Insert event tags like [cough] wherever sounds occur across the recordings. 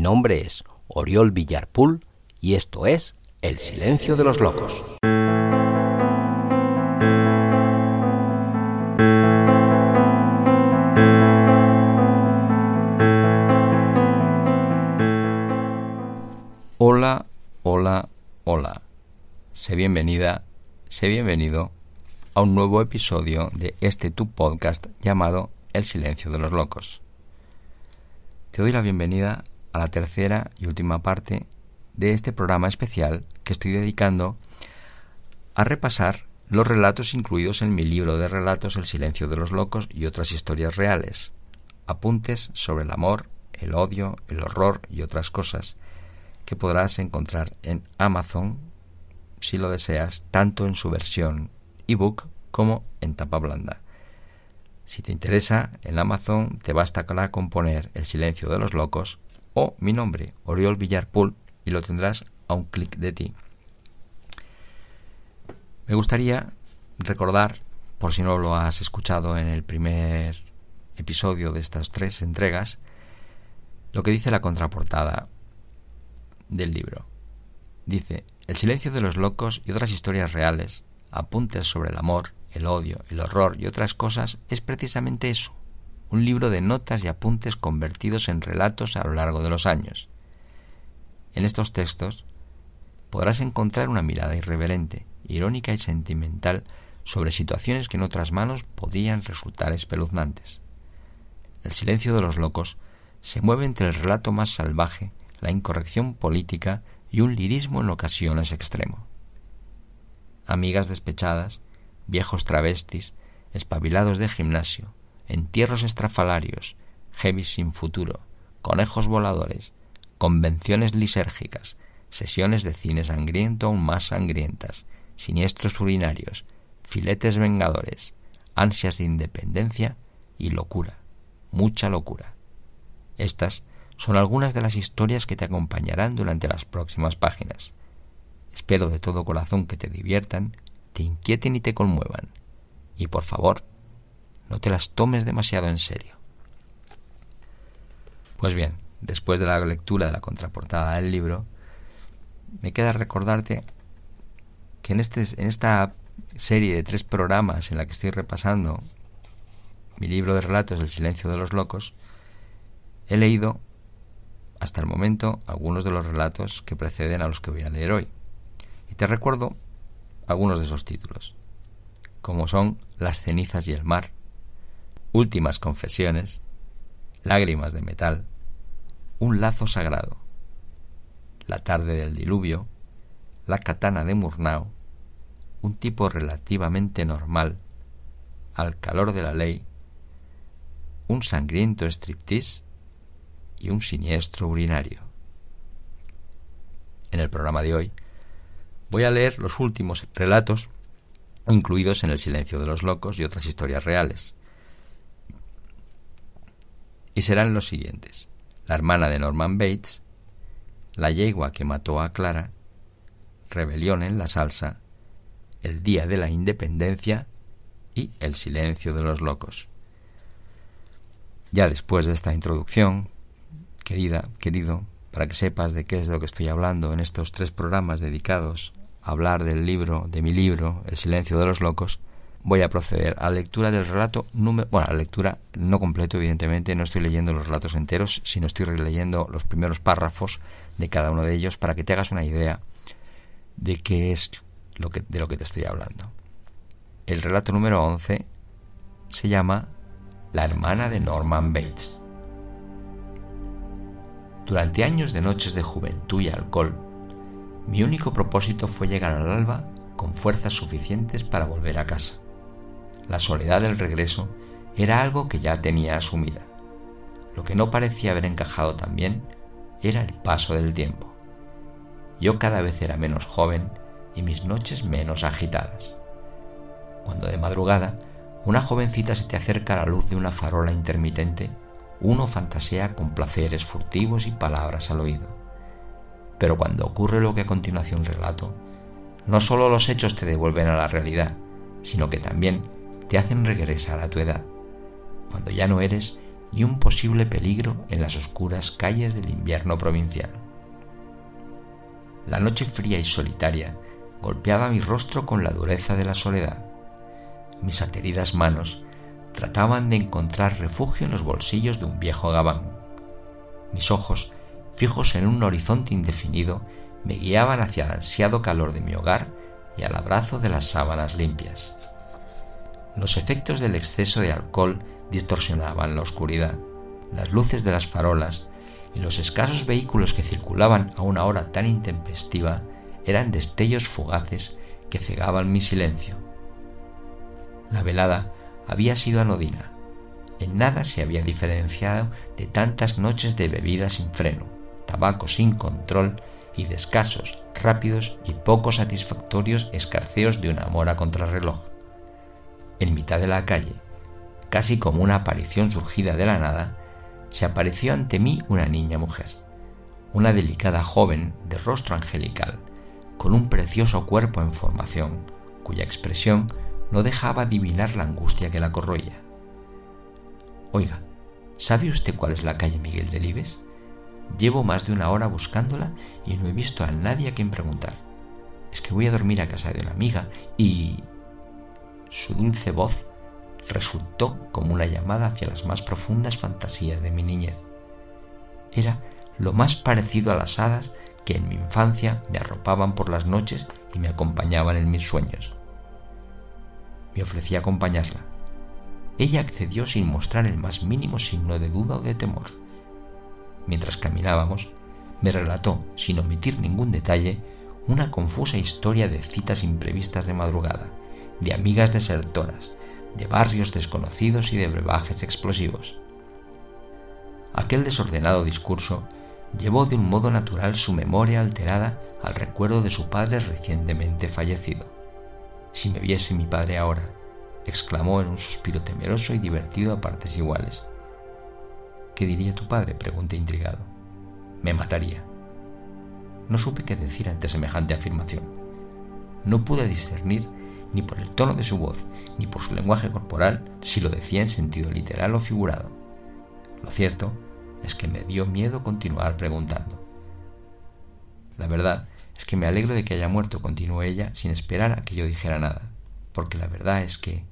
Mi nombre es Oriol Villarpool y esto es El Silencio de los Locos. Hola, hola, hola. Sé bienvenida, sé bienvenido a un nuevo episodio de este tu podcast llamado El Silencio de los Locos. Te doy la bienvenida a la tercera y última parte de este programa especial que estoy dedicando a repasar los relatos incluidos en mi libro de relatos El silencio de los locos y otras historias reales, apuntes sobre el amor, el odio, el horror y otras cosas que podrás encontrar en Amazon si lo deseas, tanto en su versión ebook como en tapa blanda. Si te interesa, en Amazon te basta con poner El silencio de los locos o mi nombre, Oriol Villarpool, y lo tendrás a un clic de ti. Me gustaría recordar, por si no lo has escuchado en el primer episodio de estas tres entregas, lo que dice la contraportada del libro. Dice, El silencio de los locos y otras historias reales, apuntes sobre el amor, el odio, el horror y otras cosas es precisamente eso, un libro de notas y apuntes convertidos en relatos a lo largo de los años. En estos textos podrás encontrar una mirada irreverente, irónica y sentimental sobre situaciones que en otras manos podrían resultar espeluznantes. El silencio de los locos se mueve entre el relato más salvaje, la incorrección política y un lirismo en ocasiones extremo. Amigas despechadas, viejos travestis, espabilados de gimnasio, entierros estrafalarios, heavies sin futuro, conejos voladores, convenciones lisérgicas, sesiones de cine sangriento aún más sangrientas, siniestros urinarios, filetes vengadores, ansias de independencia y locura, mucha locura. Estas son algunas de las historias que te acompañarán durante las próximas páginas. Espero de todo corazón que te diviertan te inquieten y te conmuevan. Y por favor, no te las tomes demasiado en serio. Pues bien, después de la lectura de la contraportada del libro, me queda recordarte que en, este, en esta serie de tres programas en la que estoy repasando mi libro de relatos El silencio de los locos, he leído hasta el momento algunos de los relatos que preceden a los que voy a leer hoy. Y te recuerdo algunos de esos títulos, como son Las cenizas y el mar, Últimas confesiones, Lágrimas de metal, Un lazo sagrado, La tarde del diluvio, La katana de Murnau, Un tipo relativamente normal, Al calor de la ley, Un sangriento striptease y un siniestro urinario. En el programa de hoy Voy a leer los últimos relatos incluidos en El silencio de los locos y otras historias reales. Y serán los siguientes. La hermana de Norman Bates, La yegua que mató a Clara, Rebelión en la salsa, El día de la independencia y El silencio de los locos. Ya después de esta introducción, querida, querido, para que sepas de qué es de lo que estoy hablando en estos tres programas dedicados hablar del libro, de mi libro, El silencio de los locos, voy a proceder a la lectura del relato número... Bueno, a la lectura no completo, evidentemente, no estoy leyendo los relatos enteros, sino estoy releyendo los primeros párrafos de cada uno de ellos para que te hagas una idea de qué es de lo que te estoy hablando. El relato número 11 se llama La hermana de Norman Bates. Durante años de noches de juventud y alcohol, mi único propósito fue llegar al alba con fuerzas suficientes para volver a casa. La soledad del regreso era algo que ya tenía asumida. Lo que no parecía haber encajado tan bien era el paso del tiempo. Yo cada vez era menos joven y mis noches menos agitadas. Cuando de madrugada una jovencita se te acerca a la luz de una farola intermitente, uno fantasea con placeres furtivos y palabras al oído. Pero cuando ocurre lo que a continuación relato, no solo los hechos te devuelven a la realidad, sino que también te hacen regresar a tu edad, cuando ya no eres y un posible peligro en las oscuras calles del invierno provincial. La noche fría y solitaria golpeaba mi rostro con la dureza de la soledad. Mis ateridas manos trataban de encontrar refugio en los bolsillos de un viejo gabán. Mis ojos, fijos en un horizonte indefinido, me guiaban hacia el ansiado calor de mi hogar y al abrazo de las sábanas limpias. Los efectos del exceso de alcohol distorsionaban la oscuridad. Las luces de las farolas y los escasos vehículos que circulaban a una hora tan intempestiva eran destellos fugaces que cegaban mi silencio. La velada había sido anodina. En nada se había diferenciado de tantas noches de bebida sin freno, tabaco sin control y de escasos, rápidos y poco satisfactorios escarceos de una mora contrarreloj. En mitad de la calle, casi como una aparición surgida de la nada, se apareció ante mí una niña mujer, una delicada joven de rostro angelical, con un precioso cuerpo en formación, cuya expresión no dejaba adivinar la angustia que la corroía. Oiga, ¿sabe usted cuál es la calle Miguel Delibes? Llevo más de una hora buscándola y no he visto a nadie a quien preguntar. Es que voy a dormir a casa de una amiga y... Su dulce voz resultó como una llamada hacia las más profundas fantasías de mi niñez. Era lo más parecido a las hadas que en mi infancia me arropaban por las noches y me acompañaban en mis sueños. Me ofrecí a acompañarla. Ella accedió sin mostrar el más mínimo signo de duda o de temor. Mientras caminábamos, me relató, sin omitir ningún detalle, una confusa historia de citas imprevistas de madrugada, de amigas desertoras, de barrios desconocidos y de brebajes explosivos. Aquel desordenado discurso llevó de un modo natural su memoria alterada al recuerdo de su padre recientemente fallecido. Si me viese mi padre ahora, exclamó en un suspiro temeroso y divertido a partes iguales. ¿Qué diría tu padre? pregunté intrigado. Me mataría. No supe qué decir ante semejante afirmación. No pude discernir ni por el tono de su voz, ni por su lenguaje corporal, si lo decía en sentido literal o figurado. Lo cierto es que me dio miedo continuar preguntando. La verdad es que me alegro de que haya muerto, continuó ella, sin esperar a que yo dijera nada, porque la verdad es que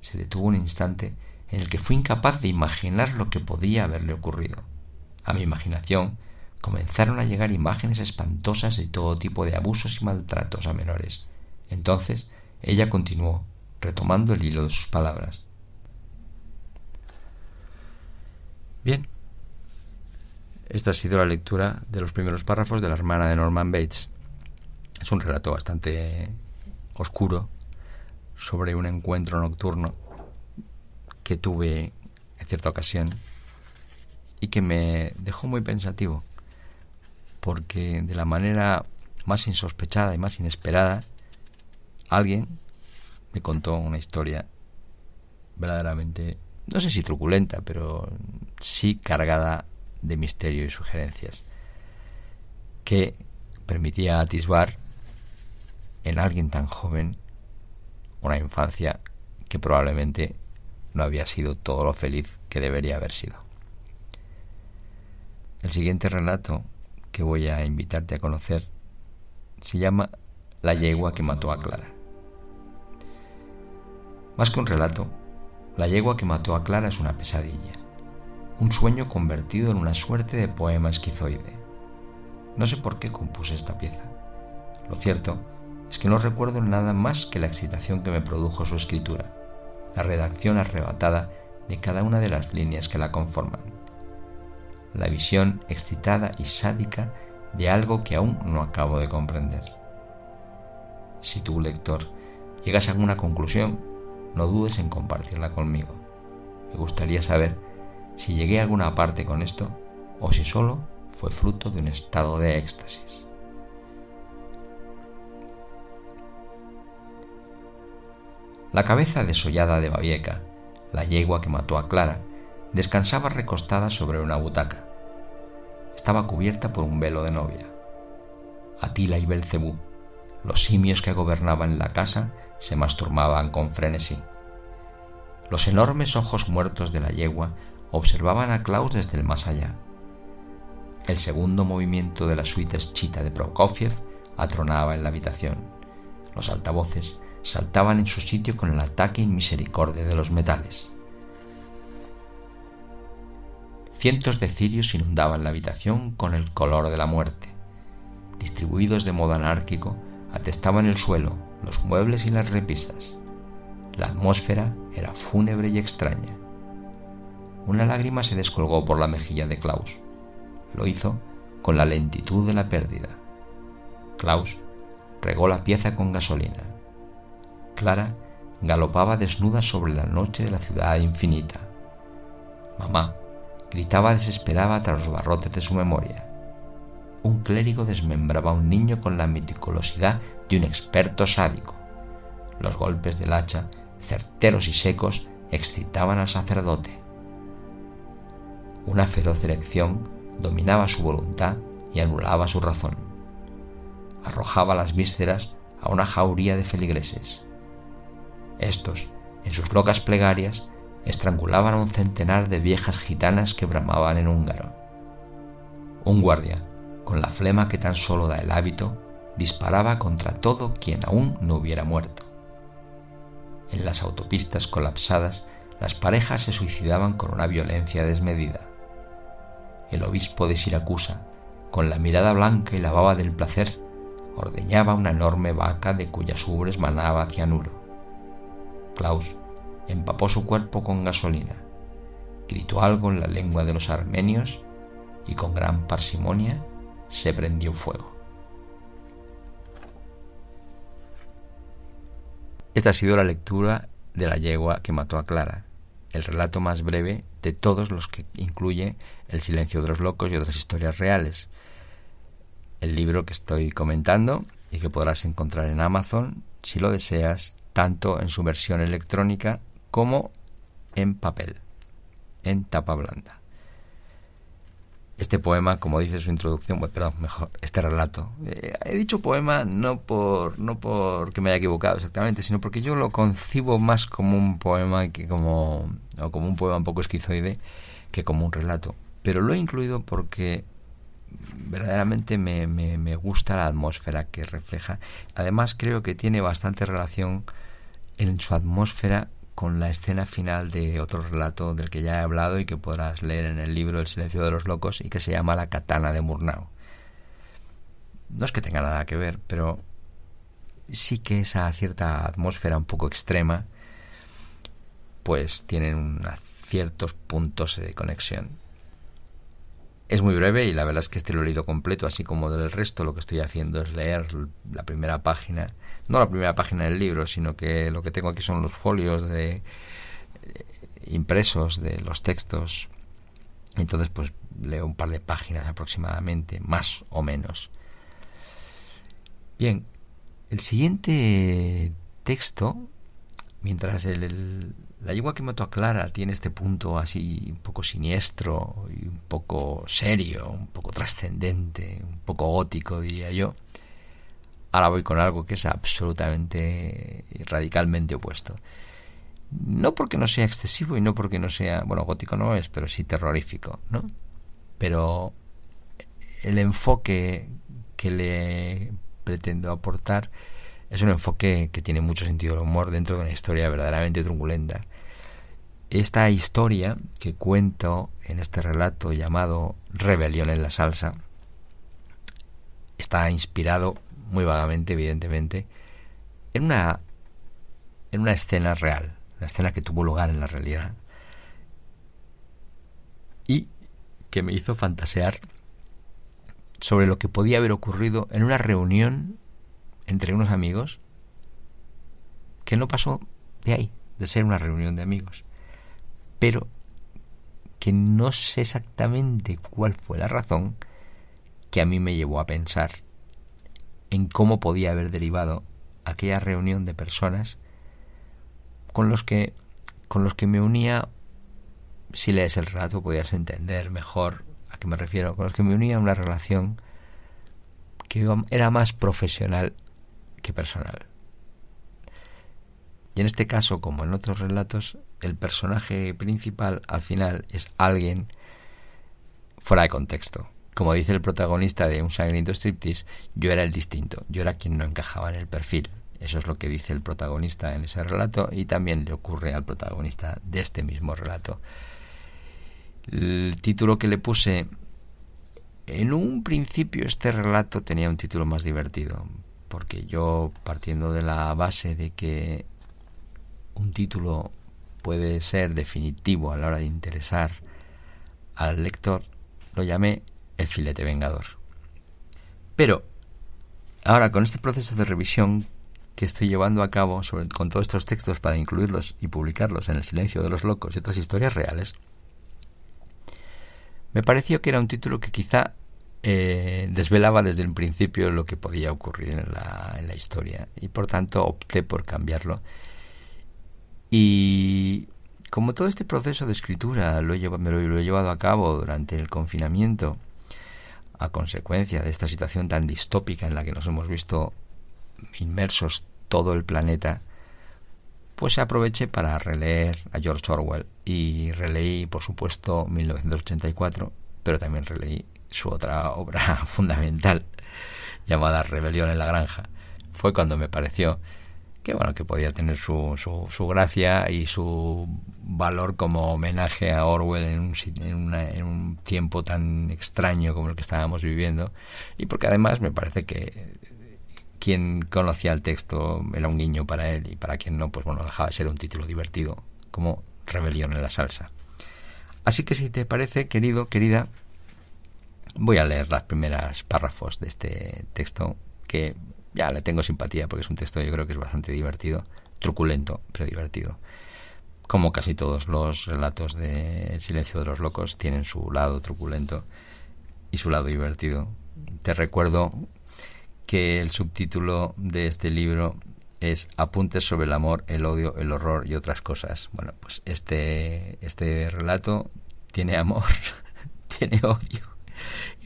se detuvo un instante en el que fui incapaz de imaginar lo que podía haberle ocurrido. A mi imaginación comenzaron a llegar imágenes espantosas de todo tipo de abusos y maltratos a menores. Entonces ella continuó, retomando el hilo de sus palabras. Bien, esta ha sido la lectura de los primeros párrafos de la hermana de Norman Bates. Es un relato bastante oscuro sobre un encuentro nocturno que tuve en cierta ocasión y que me dejó muy pensativo, porque de la manera más insospechada y más inesperada alguien me contó una historia verdaderamente, no sé si truculenta, pero sí cargada de misterio y sugerencias, que permitía atisbar en alguien tan joven una infancia que probablemente no había sido todo lo feliz que debería haber sido. El siguiente relato que voy a invitarte a conocer se llama La yegua que mató a Clara. Más que un relato, la yegua que mató a Clara es una pesadilla, un sueño convertido en una suerte de poema esquizoide. No sé por qué compuse esta pieza. Lo cierto es que no recuerdo nada más que la excitación que me produjo su escritura, la redacción arrebatada de cada una de las líneas que la conforman, la visión excitada y sádica de algo que aún no acabo de comprender. Si tú, lector, llegas a alguna conclusión, no dudes en compartirla conmigo. Me gustaría saber si llegué a alguna parte con esto o si solo fue fruto de un estado de éxtasis. La cabeza desollada de Babieca, la yegua que mató a Clara, descansaba recostada sobre una butaca. Estaba cubierta por un velo de novia. Atila y Belcebú, los simios que gobernaban la casa, se masturbaban con frenesí. Los enormes ojos muertos de la yegua observaban a Klaus desde el más allá. El segundo movimiento de la suite Chita de Prokofiev atronaba en la habitación. Los altavoces saltaban en su sitio con el ataque misericordia de los metales. Cientos de cirios inundaban la habitación con el color de la muerte. Distribuidos de modo anárquico, atestaban el suelo, los muebles y las repisas. La atmósfera era fúnebre y extraña. Una lágrima se descolgó por la mejilla de Klaus. Lo hizo con la lentitud de la pérdida. Klaus regó la pieza con gasolina. Clara galopaba desnuda sobre la noche de la ciudad infinita. Mamá gritaba desesperada tras los barrotes de su memoria. Un clérigo desmembraba a un niño con la meticulosidad de un experto sádico. Los golpes del hacha, certeros y secos, excitaban al sacerdote. Una feroz erección dominaba su voluntad y anulaba su razón. Arrojaba las vísceras a una jauría de feligreses. Estos, en sus locas plegarias, estrangulaban a un centenar de viejas gitanas que bramaban en húngaro. Un guardia, con la flema que tan solo da el hábito, disparaba contra todo quien aún no hubiera muerto. En las autopistas colapsadas, las parejas se suicidaban con una violencia desmedida. El obispo de Siracusa, con la mirada blanca y la baba del placer, ordeñaba una enorme vaca de cuyas ubres manaba cianuro. Klaus empapó su cuerpo con gasolina, gritó algo en la lengua de los armenios y con gran parsimonia se prendió fuego. Esta ha sido la lectura de la yegua que mató a Clara, el relato más breve de todos los que incluye El silencio de los locos y otras historias reales. El libro que estoy comentando y que podrás encontrar en Amazon si lo deseas, tanto en su versión electrónica como en papel, en tapa blanda. Este poema, como dice su introducción, perdón, mejor, este relato. Eh, he dicho poema no por no porque me haya equivocado exactamente, sino porque yo lo concibo más como un poema que como o como un poema un poco esquizoide que como un relato. Pero lo he incluido porque verdaderamente me, me, me gusta la atmósfera que refleja. Además creo que tiene bastante relación en su atmósfera con la escena final de otro relato del que ya he hablado y que podrás leer en el libro El silencio de los locos y que se llama La katana de Murnau. No es que tenga nada que ver, pero sí que esa cierta atmósfera un poco extrema pues tienen ciertos puntos de conexión. Es muy breve y la verdad es que este lo he leído completo, así como del resto lo que estoy haciendo es leer la primera página no la primera página del libro, sino que lo que tengo aquí son los folios de eh, impresos de los textos. Entonces, pues leo un par de páginas aproximadamente, más o menos. Bien, el siguiente texto, mientras el, la yegua que me Clara tiene este punto así un poco siniestro y un poco serio, un poco trascendente, un poco gótico, diría yo, Ahora voy con algo que es absolutamente y radicalmente opuesto. No porque no sea excesivo y no porque no sea, bueno, gótico no es, pero sí terrorífico, ¿no? Pero el enfoque que le pretendo aportar es un enfoque que tiene mucho sentido del humor dentro de una historia verdaderamente truculenta. Esta historia que cuento en este relato llamado Rebelión en la Salsa está inspirado muy vagamente, evidentemente, en una, en una escena real, una escena que tuvo lugar en la realidad y que me hizo fantasear sobre lo que podía haber ocurrido en una reunión entre unos amigos que no pasó de ahí, de ser una reunión de amigos, pero que no sé exactamente cuál fue la razón que a mí me llevó a pensar en cómo podía haber derivado aquella reunión de personas con los que con los que me unía si lees el relato podías entender mejor a qué me refiero con los que me unía una relación que era más profesional que personal y en este caso como en otros relatos el personaje principal al final es alguien fuera de contexto. Como dice el protagonista de Un sangriento striptease, yo era el distinto, yo era quien no encajaba en el perfil. Eso es lo que dice el protagonista en ese relato y también le ocurre al protagonista de este mismo relato. El título que le puse en un principio este relato tenía un título más divertido, porque yo partiendo de la base de que un título puede ser definitivo a la hora de interesar al lector, lo llamé el filete vengador. Pero ahora con este proceso de revisión que estoy llevando a cabo con todos estos textos para incluirlos y publicarlos en El silencio de los locos y otras historias reales, me pareció que era un título que quizá eh, desvelaba desde el principio lo que podía ocurrir en la, historia y por tanto opté por cambiarlo. Y como todo este proceso de escritura lo me lo he llevado a cabo durante el confinamiento, a consecuencia de esta situación tan distópica en la que nos hemos visto inmersos todo el planeta, pues aproveché para releer a George Orwell y releí, por supuesto, 1984, pero también releí su otra obra [laughs] fundamental llamada Rebelión en la Granja. Fue cuando me pareció que bueno que podía tener su, su, gracia y su valor como homenaje a Orwell en un, en, en un tiempo tan extraño como el que estábamos viviendo y porque además me parece que quien conocía el texto era un guiño para él y para quien no pues bueno dejaba de ser un título divertido como Rebelión en la salsa así que si te parece querido querida Voy a leer las primeras párrafos de este texto que ya le tengo simpatía porque es un texto yo creo que es bastante divertido, truculento, pero divertido. Como casi todos los relatos de silencio de los locos tienen su lado truculento y su lado divertido. Te recuerdo que el subtítulo de este libro es Apuntes sobre el amor, el odio, el horror y otras cosas. Bueno, pues este, este relato tiene amor, [laughs] tiene odio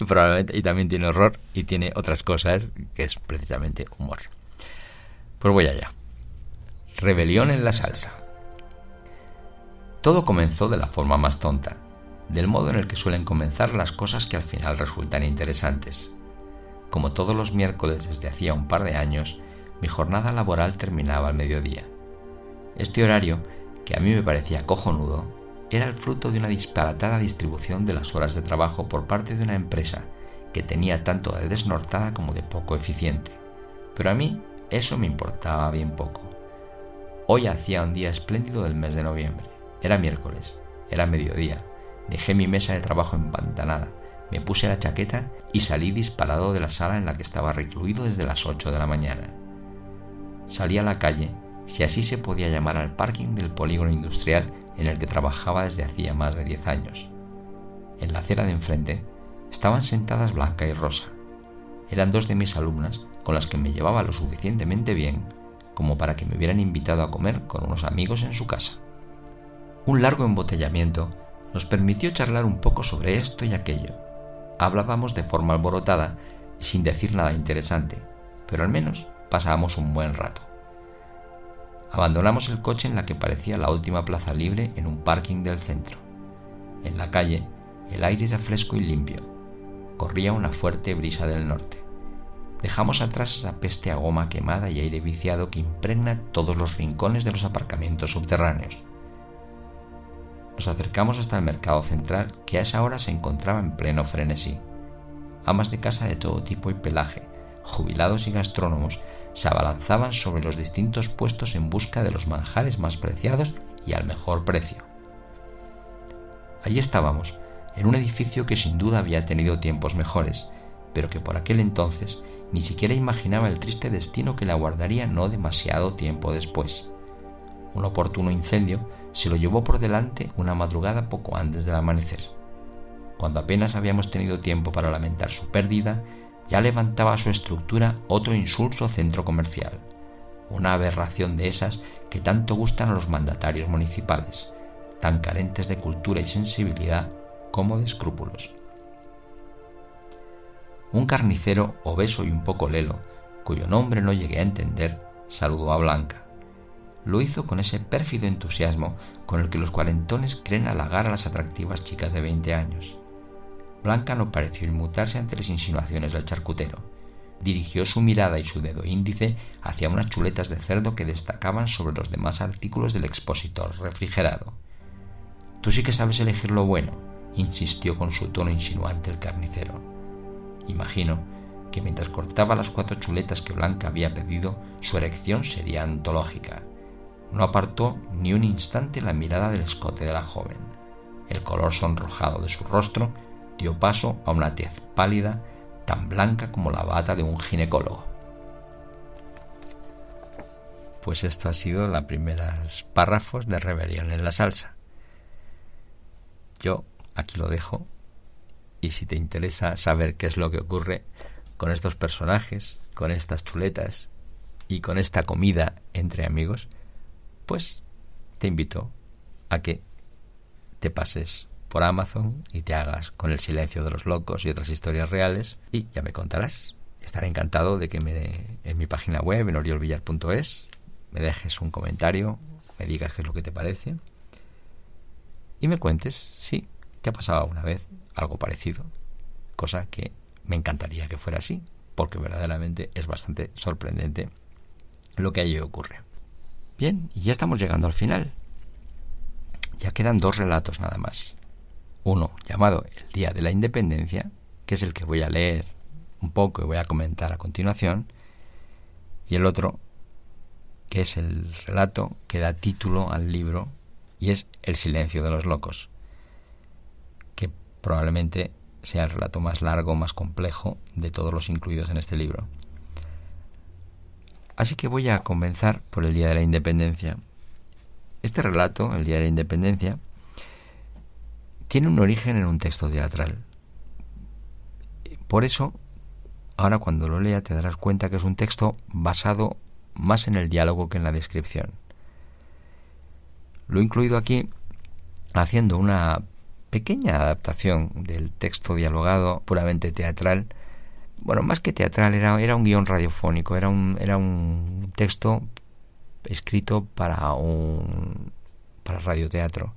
y probablemente y también tiene horror y tiene otras cosas que es precisamente humor. Pues voy allá. Rebelión en la salsa. Todo comenzó de la forma más tonta, del modo en el que suelen comenzar las cosas que al final resultan interesantes. Como todos los miércoles desde hacía un par de años, mi jornada laboral terminaba al mediodía. Este horario, que a mí me parecía cojonudo, era el fruto de una disparatada distribución de las horas de trabajo por parte de una empresa que tenía tanto de desnortada como de poco eficiente. Pero a mí eso me importaba bien poco. Hoy hacía un día espléndido del mes de noviembre. Era miércoles, era mediodía. Dejé mi mesa de trabajo empantanada, me puse la chaqueta y salí disparado de la sala en la que estaba recluido desde las 8 de la mañana. Salí a la calle, si así se podía llamar al parking del polígono industrial en el que trabajaba desde hacía más de diez años. En la acera de enfrente estaban sentadas Blanca y Rosa. Eran dos de mis alumnas con las que me llevaba lo suficientemente bien como para que me hubieran invitado a comer con unos amigos en su casa. Un largo embotellamiento nos permitió charlar un poco sobre esto y aquello. Hablábamos de forma alborotada y sin decir nada interesante, pero al menos pasábamos un buen rato. Abandonamos el coche en la que parecía la última plaza libre en un parking del centro. En la calle, el aire era fresco y limpio. Corría una fuerte brisa del norte. Dejamos atrás esa peste a goma quemada y aire viciado que impregna todos los rincones de los aparcamientos subterráneos. Nos acercamos hasta el mercado central, que a esa hora se encontraba en pleno frenesí. Amas de casa de todo tipo y pelaje, jubilados y gastrónomos se abalanzaban sobre los distintos puestos en busca de los manjares más preciados y al mejor precio. Allí estábamos, en un edificio que sin duda había tenido tiempos mejores, pero que por aquel entonces ni siquiera imaginaba el triste destino que le aguardaría no demasiado tiempo después. Un oportuno incendio se lo llevó por delante una madrugada poco antes del amanecer. Cuando apenas habíamos tenido tiempo para lamentar su pérdida, ya levantaba su estructura otro insulso centro comercial, una aberración de esas que tanto gustan a los mandatarios municipales, tan carentes de cultura y sensibilidad como de escrúpulos. Un carnicero obeso y un poco lelo, cuyo nombre no llegué a entender, saludó a Blanca. lo hizo con ese pérfido entusiasmo con el que los cuarentones creen halagar a las atractivas chicas de 20 años. Blanca no pareció inmutarse ante las insinuaciones del charcutero. Dirigió su mirada y su dedo índice hacia unas chuletas de cerdo que destacaban sobre los demás artículos del expositor refrigerado. Tú sí que sabes elegir lo bueno, insistió con su tono insinuante el carnicero. Imagino que mientras cortaba las cuatro chuletas que Blanca había pedido, su erección sería antológica. No apartó ni un instante la mirada del escote de la joven. El color sonrojado de su rostro dio paso a una tez pálida tan blanca como la bata de un ginecólogo. Pues esto ha sido los primeros párrafos de Rebelión en la Salsa. Yo aquí lo dejo y si te interesa saber qué es lo que ocurre con estos personajes, con estas chuletas y con esta comida entre amigos, pues te invito a que te pases por Amazon y te hagas con el silencio de los locos y otras historias reales y ya me contarás. Estaré encantado de que me, en mi página web, en oriolvillar.es, me dejes un comentario, me digas qué es lo que te parece y me cuentes si te ha pasado alguna vez algo parecido, cosa que me encantaría que fuera así, porque verdaderamente es bastante sorprendente lo que allí ocurre. Bien, y ya estamos llegando al final. Ya quedan dos relatos nada más. Uno llamado El Día de la Independencia, que es el que voy a leer un poco y voy a comentar a continuación, y el otro, que es el relato que da título al libro, y es El silencio de los locos, que probablemente sea el relato más largo, más complejo de todos los incluidos en este libro. Así que voy a comenzar por el Día de la Independencia. Este relato, el Día de la Independencia, tiene un origen en un texto teatral. Por eso, ahora cuando lo lea te darás cuenta que es un texto basado más en el diálogo que en la descripción. Lo he incluido aquí haciendo una pequeña adaptación del texto dialogado puramente teatral bueno, más que teatral, era, era un guion radiofónico, era un, era un texto escrito para un para radioteatro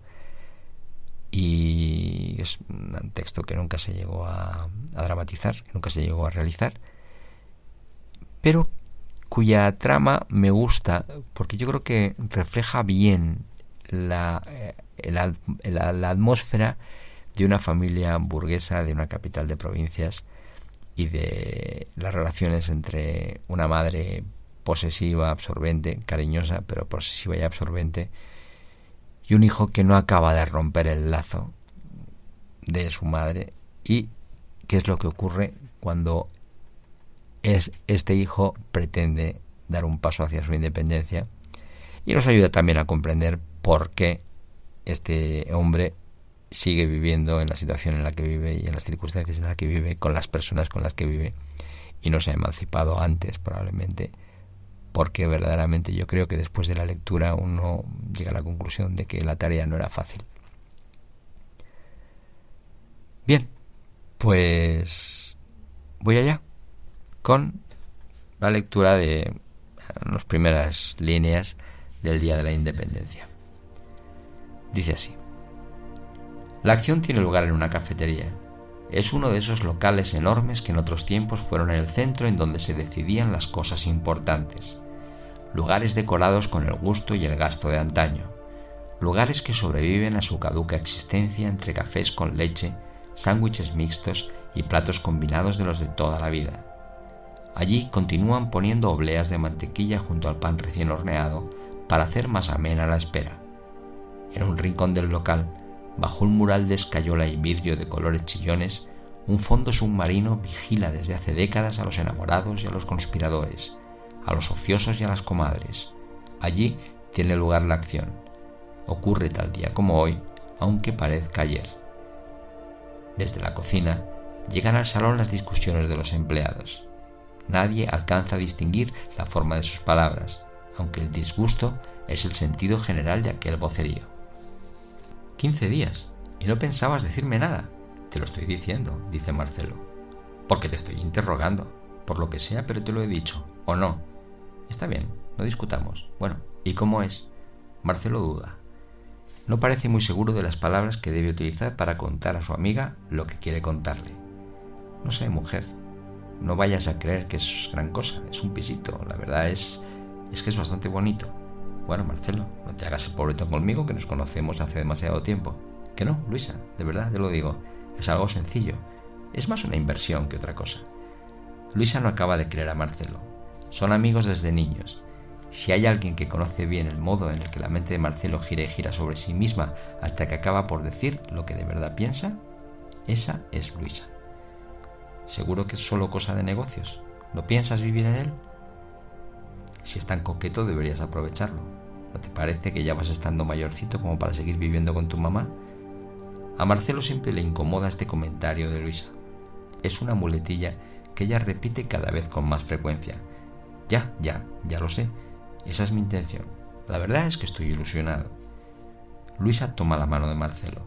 y es un texto que nunca se llegó a, dramatizar, nunca se llegó a realizar, pero cuya trama me gusta porque yo creo que refleja bien la, eh, la atmósfera de una familia burguesa de una capital de provincias y de las relaciones entre una madre posesiva, absorbente, cariñosa, pero posesiva y absorbente, y un hijo que no acaba de romper el lazo de su madre. Y qué es lo que ocurre cuando es, este hijo pretende dar un paso hacia su independencia y nos ayuda también a comprender por qué este hombre sigue viviendo en la situación en la que vive y en las circunstancias en las que vive, con las personas con las que vive, y no se ha emancipado antes probablemente, porque verdaderamente yo creo que después de la lectura uno llega a la conclusión de que la tarea no era fácil. Bien, pues voy allá con la lectura de las primeras líneas del Día de la Independencia. Dice así. La acción tiene lugar en una cafetería. Es uno de esos locales enormes que en otros tiempos fueron el centro en donde se decidían las cosas importantes. Lugares decorados con el gusto y el gasto de antaño. Lugares que sobreviven a su caduca existencia entre cafés con leche, sándwiches mixtos y platos combinados de los de toda la vida. Allí continúan poniendo obleas de mantequilla junto al pan recién horneado para hacer más amena la espera. En un rincón del local, Bajo un mural de escayola y vidrio de colores chillones, un fondo submarino vigila desde hace décadas a los enamorados y a los conspiradores, a los ociosos y a las comadres. Allí tiene lugar la acción. Ocurre tal día como hoy, aunque parezca ayer. Desde la cocina llegan al salón las discusiones de los empleados. Nadie alcanza a distinguir la forma de sus palabras, aunque el disgusto es el sentido general de aquel vocerío. Quince días. Y no pensabas decirme nada. Te lo estoy diciendo, dice Marcelo. Porque te estoy interrogando. Por lo que sea, pero te lo he dicho. ¿O no? Está bien, no discutamos. Bueno, ¿Y cómo es? Marcelo duda. No parece muy seguro de las palabras que debe utilizar para contar a su amiga lo que quiere contarle. No sé, mujer, no vayas a creer que es gran cosa, es un pisito, la verdad es, es que es bastante bonito. Bueno, Marcelo, no te hagas el pobreto conmigo que nos conocemos hace demasiado tiempo. Que no, Luisa, de verdad te lo digo, es algo sencillo, es más una inversión que otra cosa. Luisa no acaba de creer a Marcelo, son amigos desde niños. Si hay alguien que conoce bien el modo en el que la mente de Marcelo gira y gira sobre sí misma hasta que acaba por decir lo que de verdad piensa, esa es Luisa. ¿Seguro que es solo cosa de negocios? ¿No piensas vivir en él? Si es tan coqueto deberías aprovecharlo. ¿No te parece que ya vas estando mayorcito como para seguir viviendo con tu mamá? A Marcelo siempre le incomoda este comentario de Luisa. Es una muletilla que ella repite cada vez con más frecuencia. Ya, ya, ya lo sé. Esa es mi intención. La verdad es que estoy ilusionado. Luisa toma la mano de Marcelo.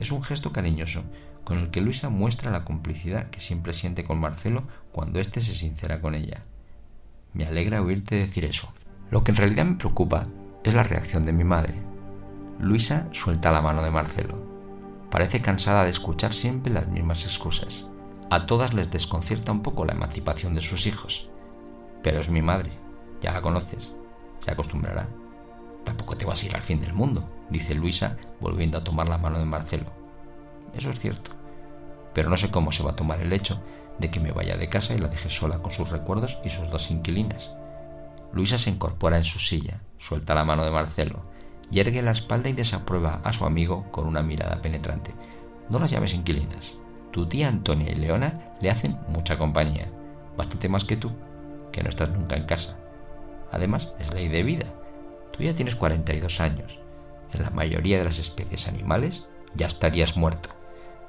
Es un gesto cariñoso, con el que Luisa muestra la complicidad que siempre siente con Marcelo cuando éste se sincera con ella. Me alegra oírte decir eso. Lo que en realidad me preocupa es la reacción de mi madre. Luisa suelta la mano de Marcelo. Parece cansada de escuchar siempre las mismas excusas. A todas les desconcierta un poco la emancipación de sus hijos. Pero es mi madre, ya la conoces, se acostumbrará. Tampoco te vas a ir al fin del mundo, dice Luisa, volviendo a tomar la mano de Marcelo. Eso es cierto. Pero no sé cómo se va a tomar el hecho de que me vaya de casa y la deje sola con sus recuerdos y sus dos inquilinas. Luisa se incorpora en su silla, suelta la mano de Marcelo, yergue la espalda y desaprueba a su amigo con una mirada penetrante. No las llames inquilinas. Tu tía Antonia y Leona le hacen mucha compañía, bastante más que tú, que no estás nunca en casa. Además, es ley de vida. Tú ya tienes 42 años. En la mayoría de las especies animales ya estarías muerto.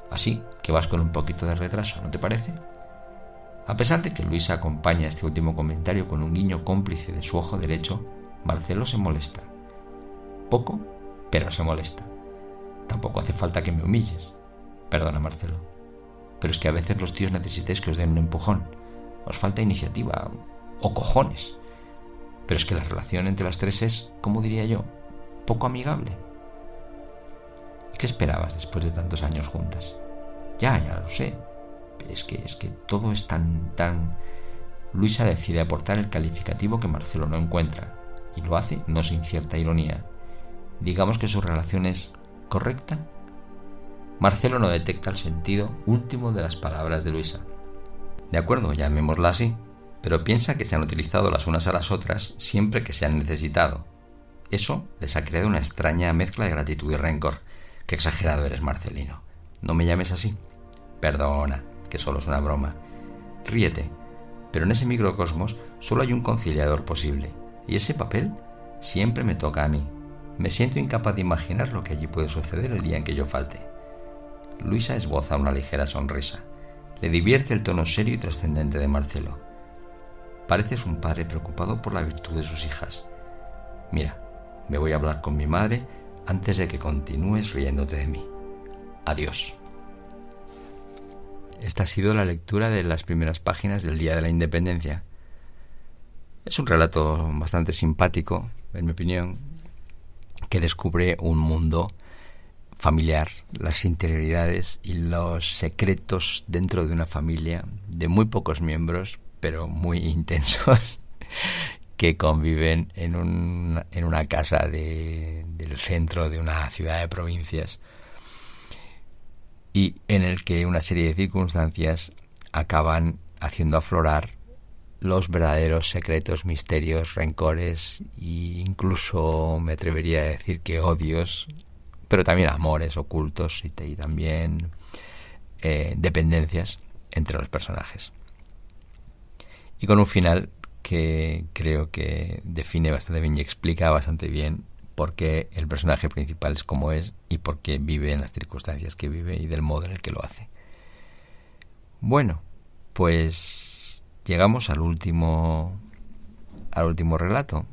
Así que vas con un poquito de retraso, ¿no te parece? A pesar de que Luisa acompaña este último comentario con un guiño cómplice de su ojo derecho, Marcelo se molesta. Poco, pero se molesta. Tampoco hace falta que me humilles. Perdona, Marcelo. Pero es que a veces los tíos necesitáis que os den un empujón. Os falta iniciativa o cojones. Pero es que la relación entre las tres es, como diría yo, poco amigable. ¿Y qué esperabas después de tantos años juntas? Ya, ya lo sé. Es que, es que todo es tan, tan... Luisa decide aportar el calificativo que Marcelo no encuentra, y lo hace no sin cierta ironía. Digamos que su relación es correcta. Marcelo no detecta el sentido último de las palabras de Luisa. De acuerdo, llamémosla así, pero piensa que se han utilizado las unas a las otras siempre que se han necesitado. Eso les ha creado una extraña mezcla de gratitud y rencor. Qué exagerado eres, Marcelino. No me llames así. Perdona, que solo es una broma. Ríete, pero en ese microcosmos solo hay un conciliador posible, y ese papel siempre me toca a mí. Me siento incapaz de imaginar lo que allí puede suceder el día en que yo falte. Luisa esboza una ligera sonrisa. Le divierte el tono serio y trascendente de Marcelo. Pareces un padre preocupado por la virtud de sus hijas. Mira, me voy a hablar con mi madre antes de que continúes riéndote de mí. Adiós. Esta ha sido la lectura de las primeras páginas del Día de la Independencia. Es un relato bastante simpático, en mi opinión, que descubre un mundo familiar, las interioridades y los secretos dentro de una familia de muy pocos miembros, pero muy intensos, [laughs] que conviven en, un, en una casa de, del centro de una ciudad de provincias y en el que una serie de circunstancias acaban haciendo aflorar los verdaderos secretos, misterios, rencores e incluso me atrevería a decir que odios, pero también amores ocultos y, también eh, dependencias entre los personajes. Y con un final que creo que define bastante bien y explica bastante bien por qué el personaje principal es como es y por qué vive en las circunstancias que vive y del modo en el que lo hace. Bueno, pues llegamos al último al último relato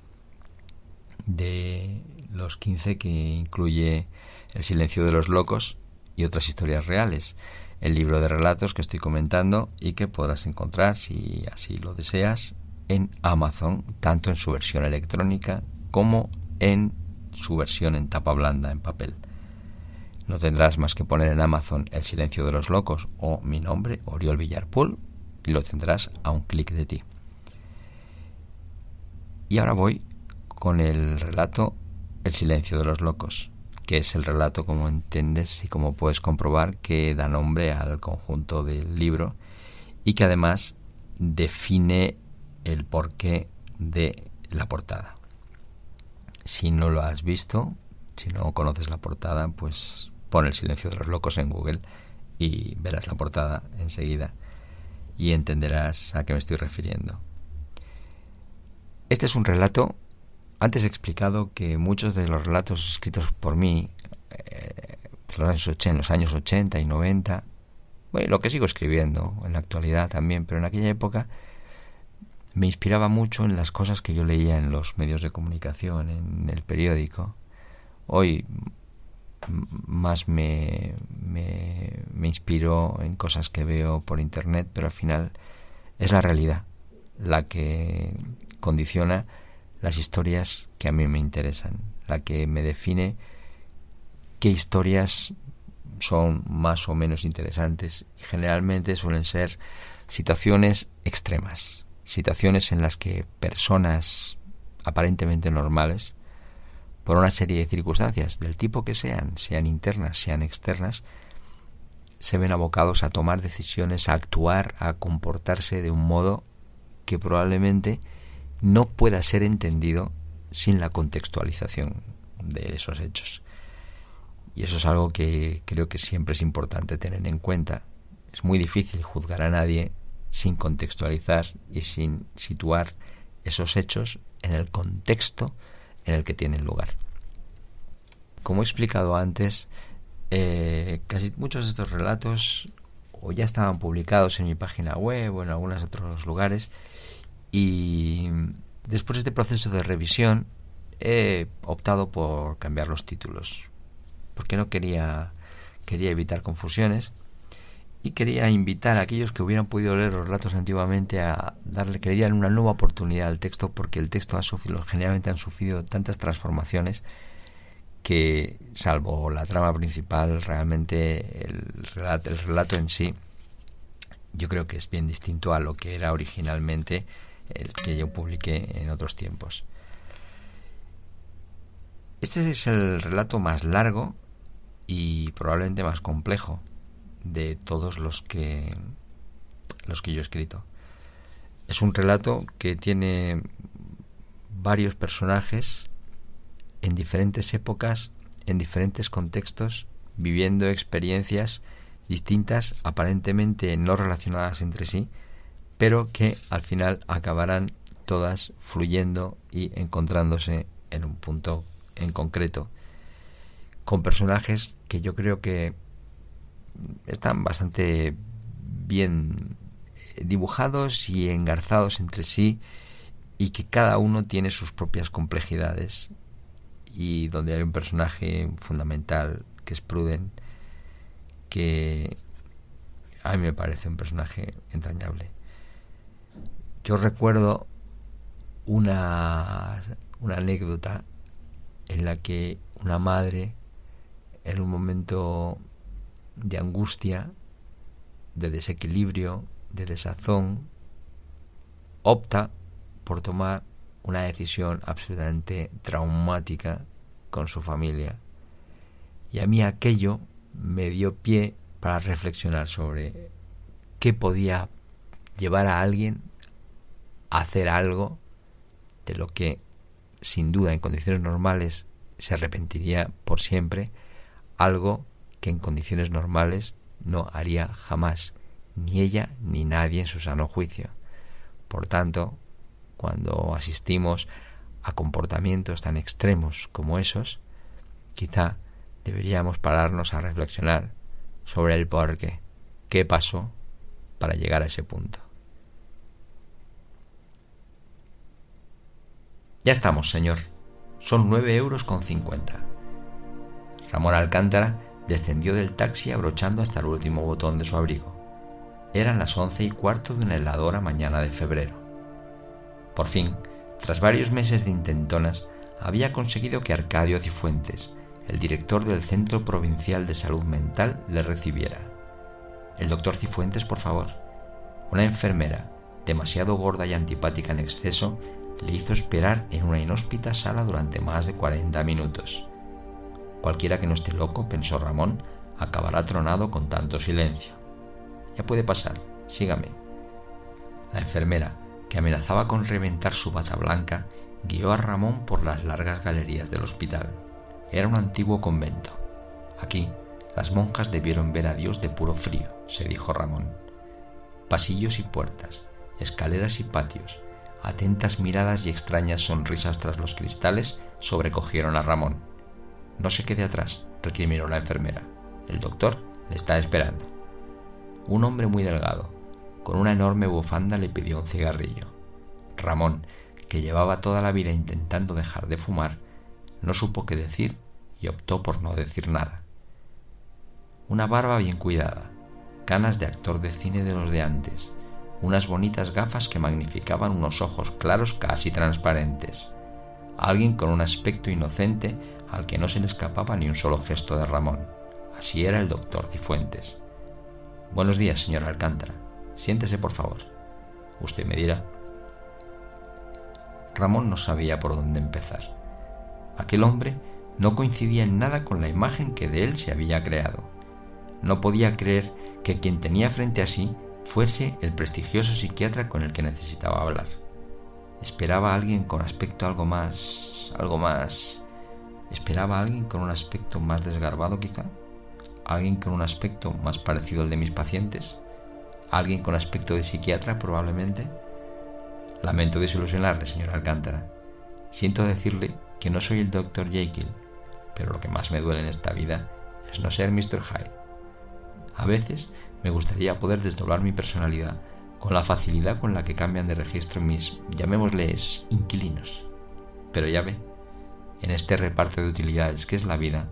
de los 15 que incluye El silencio de los locos y otras historias reales, el libro de relatos que estoy comentando y que podrás encontrar si así lo deseas en Amazon, tanto en su versión electrónica como en su versión en tapa blanda, en papel. No tendrás más que poner en Amazon El silencio de los locos o mi nombre, Oriol Villarpool, y lo tendrás a un clic de ti. Y ahora voy con el relato El silencio de los locos, que es el relato, como entiendes y como puedes comprobar, que da nombre al conjunto del libro y que además define el porqué de la portada. Si no lo has visto, si no conoces la portada, pues pon el silencio de los locos en Google y verás la portada enseguida y entenderás a qué me estoy refiriendo. Este es un relato, antes he explicado que muchos de los relatos escritos por mí eh, en los años 80 y 90, bueno, lo que sigo escribiendo en la actualidad también, pero en aquella época me inspiraba mucho en las cosas que yo leía en los medios de comunicación, en el periódico. Hoy más me, me, me inspiro en cosas que veo por internet, pero al final es la realidad la que condiciona las historias que a mí me interesan, la que me define qué historias son más o menos interesantes generalmente suelen ser situaciones extremas, situaciones en las que personas aparentemente normales por una serie de circunstancias, del tipo que sean, sean internas, sean externas, se ven abocados a tomar decisiones, a actuar, a comportarse de un modo que probablemente no pueda ser entendido sin la contextualización de esos hechos. Y eso es algo que creo que siempre es importante tener en cuenta. Es muy difícil juzgar a nadie sin contextualizar y sin situar esos hechos en el contexto en el que tienen lugar. Como he explicado antes, eh, casi muchos de estos relatos o ya estaban publicados en mi página web o en algunos otros lugares y después de este proceso de revisión he optado por cambiar los títulos porque no quería quería evitar confusiones y quería invitar a aquellos que hubieran podido leer los relatos antiguamente a darle que una nueva oportunidad al texto porque el texto ha sufrido generalmente han sufrido tantas transformaciones que salvo la trama principal realmente el relato, el relato en sí yo creo que es bien distinto a lo que era originalmente el que yo publiqué en otros tiempos este es el relato más largo y probablemente más complejo de todos los que los que yo he escrito. Es un relato que tiene varios personajes en diferentes épocas, en diferentes contextos, viviendo experiencias distintas, aparentemente no relacionadas entre sí, pero que al final acabarán todas fluyendo y encontrándose en un punto en concreto, con personajes que yo creo que están bastante bien dibujados y engarzados entre sí y que cada uno tiene sus propias complejidades y donde hay un personaje fundamental que es Pruden que a mí me parece un personaje entrañable. Yo recuerdo una, una anécdota en la que una madre en un momento de angustia, de desequilibrio, de desazón, opta por tomar una decisión absolutamente traumática con su familia. Y a mí aquello me dio pie para reflexionar sobre qué podía llevar a alguien hacer algo de lo que sin duda en condiciones normales se arrepentiría por siempre, algo que en condiciones normales no haría jamás, ni ella ni nadie en su sano juicio. Por tanto, cuando asistimos a comportamientos tan extremos como esos, quizá deberíamos pararnos a reflexionar sobre el por qué, qué pasó para llegar a ese punto. Ya estamos, señor. Son nueve euros con cincuenta. Ramón Alcántara descendió del taxi abrochando hasta el último botón de su abrigo. Eran las once y cuarto de una heladora mañana de febrero. Por fin, tras varios meses de intentonas, había conseguido que Arcadio Cifuentes, el director del Centro Provincial de Salud Mental, le recibiera. El doctor Cifuentes, por favor. Una enfermera, demasiado gorda y antipática en exceso, le hizo esperar en una inhóspita sala durante más de 40 minutos. Cualquiera que no esté loco, pensó Ramón, acabará tronado con tanto silencio. Ya puede pasar, sígame. La enfermera, que amenazaba con reventar su bata blanca, guió a Ramón por las largas galerías del hospital. Era un antiguo convento. Aquí, las monjas debieron ver a Dios de puro frío, se dijo Ramón. Pasillos y puertas, escaleras y patios, atentas miradas y extrañas sonrisas tras los cristales sobrecogieron a Ramón. No se quede atrás, recriminó la enfermera. El doctor le está esperando. Un hombre muy delgado, con una enorme bufanda, le pidió un cigarrillo. Ramón, que llevaba toda la vida intentando dejar de fumar, no supo qué decir y optó por no decir nada. Una barba bien cuidada, canas de actor de cine de los de antes, unas bonitas gafas que magnificaban unos ojos claros casi transparentes. Alguien con un aspecto inocente al que no se le escapaba ni un solo gesto de Ramón. Así era el doctor Cifuentes. Buenos días, señor Alcántara. Siéntese, por favor. Usted me dirá. Ramón no sabía por dónde empezar. Aquel hombre no coincidía en nada con la imagen que de él se había creado. No podía creer que quien tenía frente a sí fuese el prestigioso psiquiatra con el que necesitaba hablar. Esperaba a alguien con aspecto algo más... algo más... Esperaba a alguien con un aspecto más desgarbado quizá. Alguien con un aspecto más parecido al de mis pacientes. Alguien con aspecto de psiquiatra probablemente. Lamento desilusionarle, señor Alcántara. Siento decirle que no soy el Dr. Jekyll, pero lo que más me duele en esta vida es no ser Mr. Hyde. A veces me gustaría poder desdoblar mi personalidad con la facilidad con la que cambian de registro mis, llamémosles, inquilinos. Pero ya ve, en este reparto de utilidades que es la vida,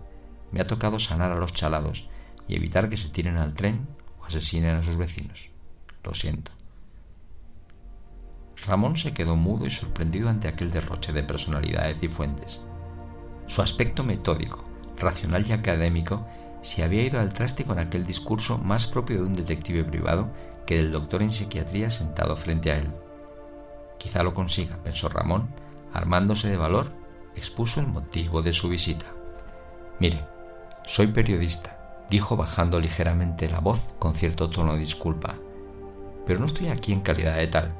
me ha tocado sanar a los chalados y evitar que se tiren al tren o asesinen a sus vecinos. Lo siento. Ramón se quedó mudo y sorprendido ante aquel derroche de personalidades y fuentes. Su aspecto metódico, racional y académico se había ido al traste con aquel discurso más propio de un detective privado que del doctor en psiquiatría sentado frente a él. Quizá lo consiga, pensó Ramón, armándose de valor, expuso el motivo de su visita. Mire, soy periodista, dijo bajando ligeramente la voz con cierto tono de disculpa, pero no estoy aquí en calidad de tal.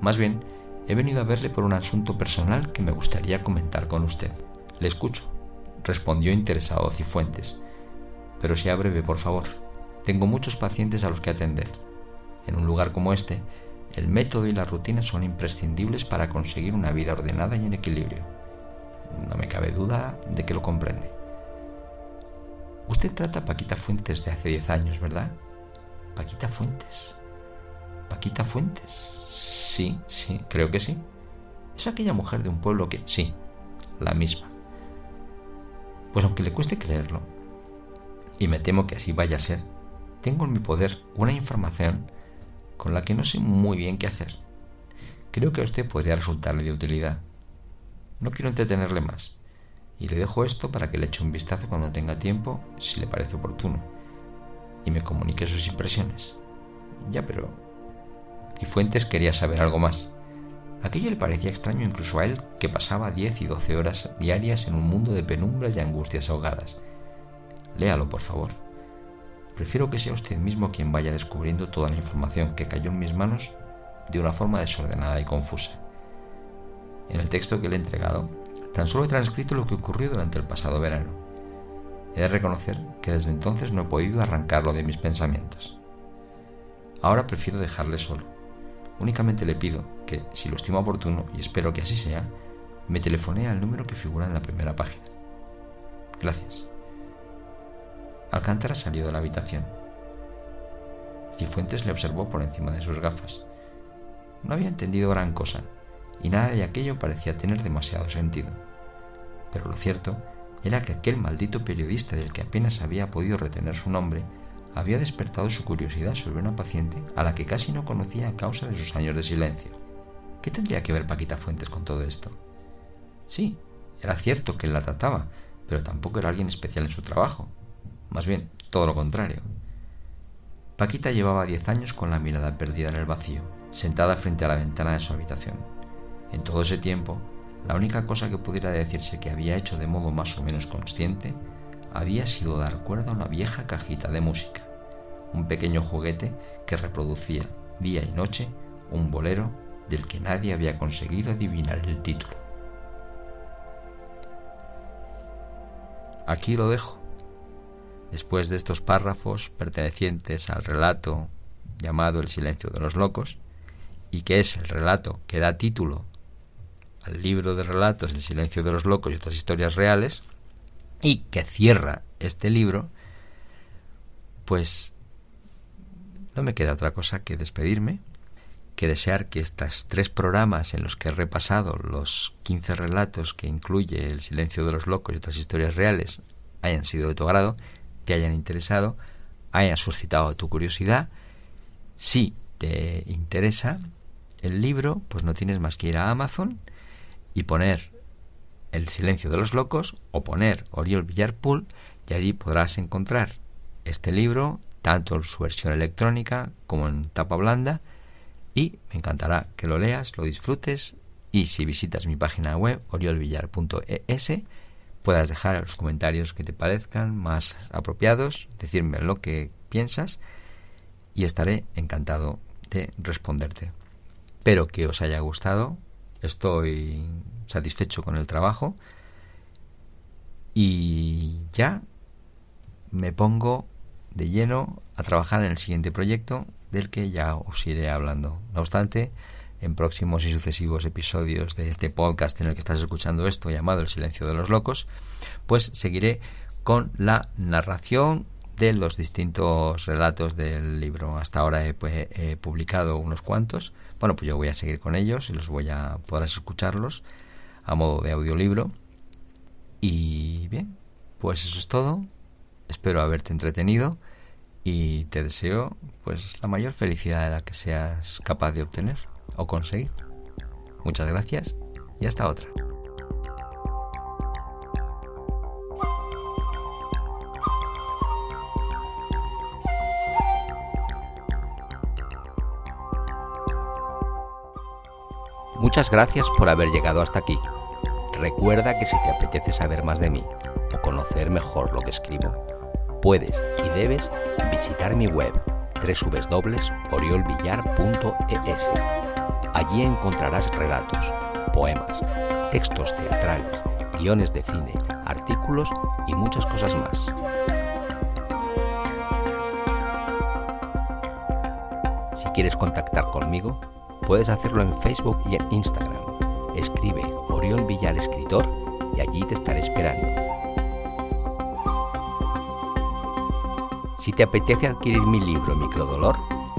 Más bien, he venido a verle por un asunto personal que me gustaría comentar con usted. Le escucho, respondió interesado Cifuentes, pero sea breve, por favor. Tengo muchos pacientes a los que atender. En un lugar como este, el método y la rutina son imprescindibles para conseguir una vida ordenada y en equilibrio. No me cabe duda de que lo comprende. Usted trata a Paquita Fuentes de hace diez años, ¿verdad? Paquita Fuentes. Paquita Fuentes. Sí, sí, creo que sí. Es aquella mujer de un pueblo que... Sí, la misma. Pues aunque le cueste creerlo, y me temo que así vaya a ser, tengo en mi poder una información con la que no sé muy bien qué hacer. Creo que a usted podría resultarle de utilidad. No quiero entretenerle más, y le dejo esto para que le eche un vistazo cuando tenga tiempo, si le parece oportuno, y me comunique sus impresiones. Ya, pero... Y Fuentes quería saber algo más. Aquello le parecía extraño incluso a él, que pasaba 10 y 12 horas diarias en un mundo de penumbras y angustias ahogadas Léalo, por favor. Prefiero que sea usted mismo quien vaya descubriendo toda la información que cayó en mis manos de una forma desordenada y confusa. En el texto que le he entregado, tan solo he transcrito lo que ocurrió durante el pasado verano. He de reconocer que desde entonces no he podido arrancarlo de mis pensamientos. Ahora prefiero dejarle solo. Únicamente le pido que, si lo estimo oportuno, y espero que así sea, me telefone al número que figura en la primera página. Gracias. Alcántara salió de la habitación. Cifuentes le observó por encima de sus gafas. No había entendido gran cosa, y nada de aquello parecía tener demasiado sentido. Pero lo cierto era que aquel maldito periodista del que apenas había podido retener su nombre había despertado su curiosidad sobre una paciente a la que casi no conocía a causa de sus años de silencio. ¿Qué tendría que ver Paquita Fuentes con todo esto? Sí, Era cierto que él la trataba, pero tampoco era alguien especial en su trabajo. Más bien, todo lo contrario. Paquita llevaba diez años con la mirada perdida en el vacío, sentada frente a la ventana de su habitación. En todo ese tiempo, la única cosa que pudiera decirse que había hecho de modo más o menos consciente había sido dar cuerda a una vieja cajita de música, un pequeño juguete que reproducía día y noche un bolero del que nadie había conseguido adivinar el título. Aquí lo dejo. Después de estos párrafos pertenecientes al relato llamado El silencio de los locos, y que es el relato que da título al libro de relatos El silencio de los locos y otras historias reales, y que cierra este libro, pues no me queda otra cosa que despedirme, que desear que estos tres programas en los que he repasado los 15 relatos que incluye El silencio de los locos y otras historias reales hayan sido de tu agrado, te hayan interesado, hayan suscitado tu curiosidad. Si te interesa el libro, pues no tienes más que ir a Amazon y poner El silencio de los locos o poner Oriol Villarpool y allí podrás encontrar este libro, tanto en su versión electrónica como en tapa blanda, y me encantará que lo leas, lo disfrutes y si visitas mi página web oriolvillar.es puedas dejar los comentarios que te parezcan más apropiados, decirme lo que piensas y estaré encantado de responderte. Espero que os haya gustado, estoy satisfecho con el trabajo y ya me pongo de lleno a trabajar en el siguiente proyecto del que ya os iré hablando. No obstante, en próximos y sucesivos episodios de este podcast en el que estás escuchando esto llamado El silencio de los locos, pues seguiré con la narración de los distintos relatos del libro. Hasta ahora he, pues, publicado unos cuantos. Bueno, pues yo voy a seguir con ellos y los voy a podrás escucharlos a modo de audiolibro. Y bien, pues eso es todo. Espero haberte entretenido y te deseo pues la mayor felicidad de la que seas capaz de obtener o conseguir. Muchas gracias y hasta otra. Muchas gracias por haber llegado hasta aquí. Recuerda que si te apetece saber más de mí o conocer mejor lo que escribo, puedes y debes visitar mi web www.oriolvillar.es Allí encontrarás relatos, poemas, textos teatrales, guiones de cine, artículos y muchas cosas más. Si quieres contactar conmigo, puedes hacerlo en Facebook y en Instagram. Escribe Oriol Villar Escritor y allí te estaré esperando. Si te apetece adquirir mi libro Microdolor,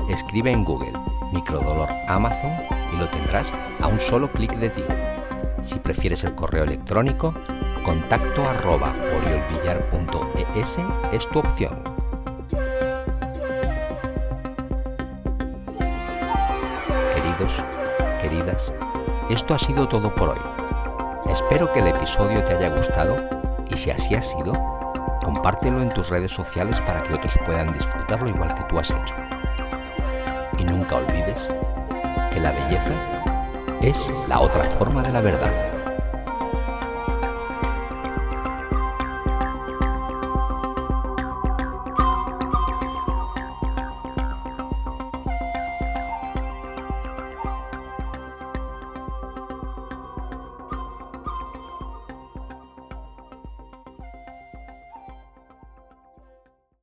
escribe en Google Microdolor Amazon y lo tendrás a un solo clic de ti. Si prefieres el correo electrónico, contacto arroba oriolvillar.es es tu opción. Queridos, queridas, esto ha sido todo por hoy. Espero que el episodio te haya gustado y si así ha sido, compártelo en tus redes sociales para que otros puedan disfrutarlo igual que tú has hecho. Y nunca olvides que la belleza es la otra forma de la verdad.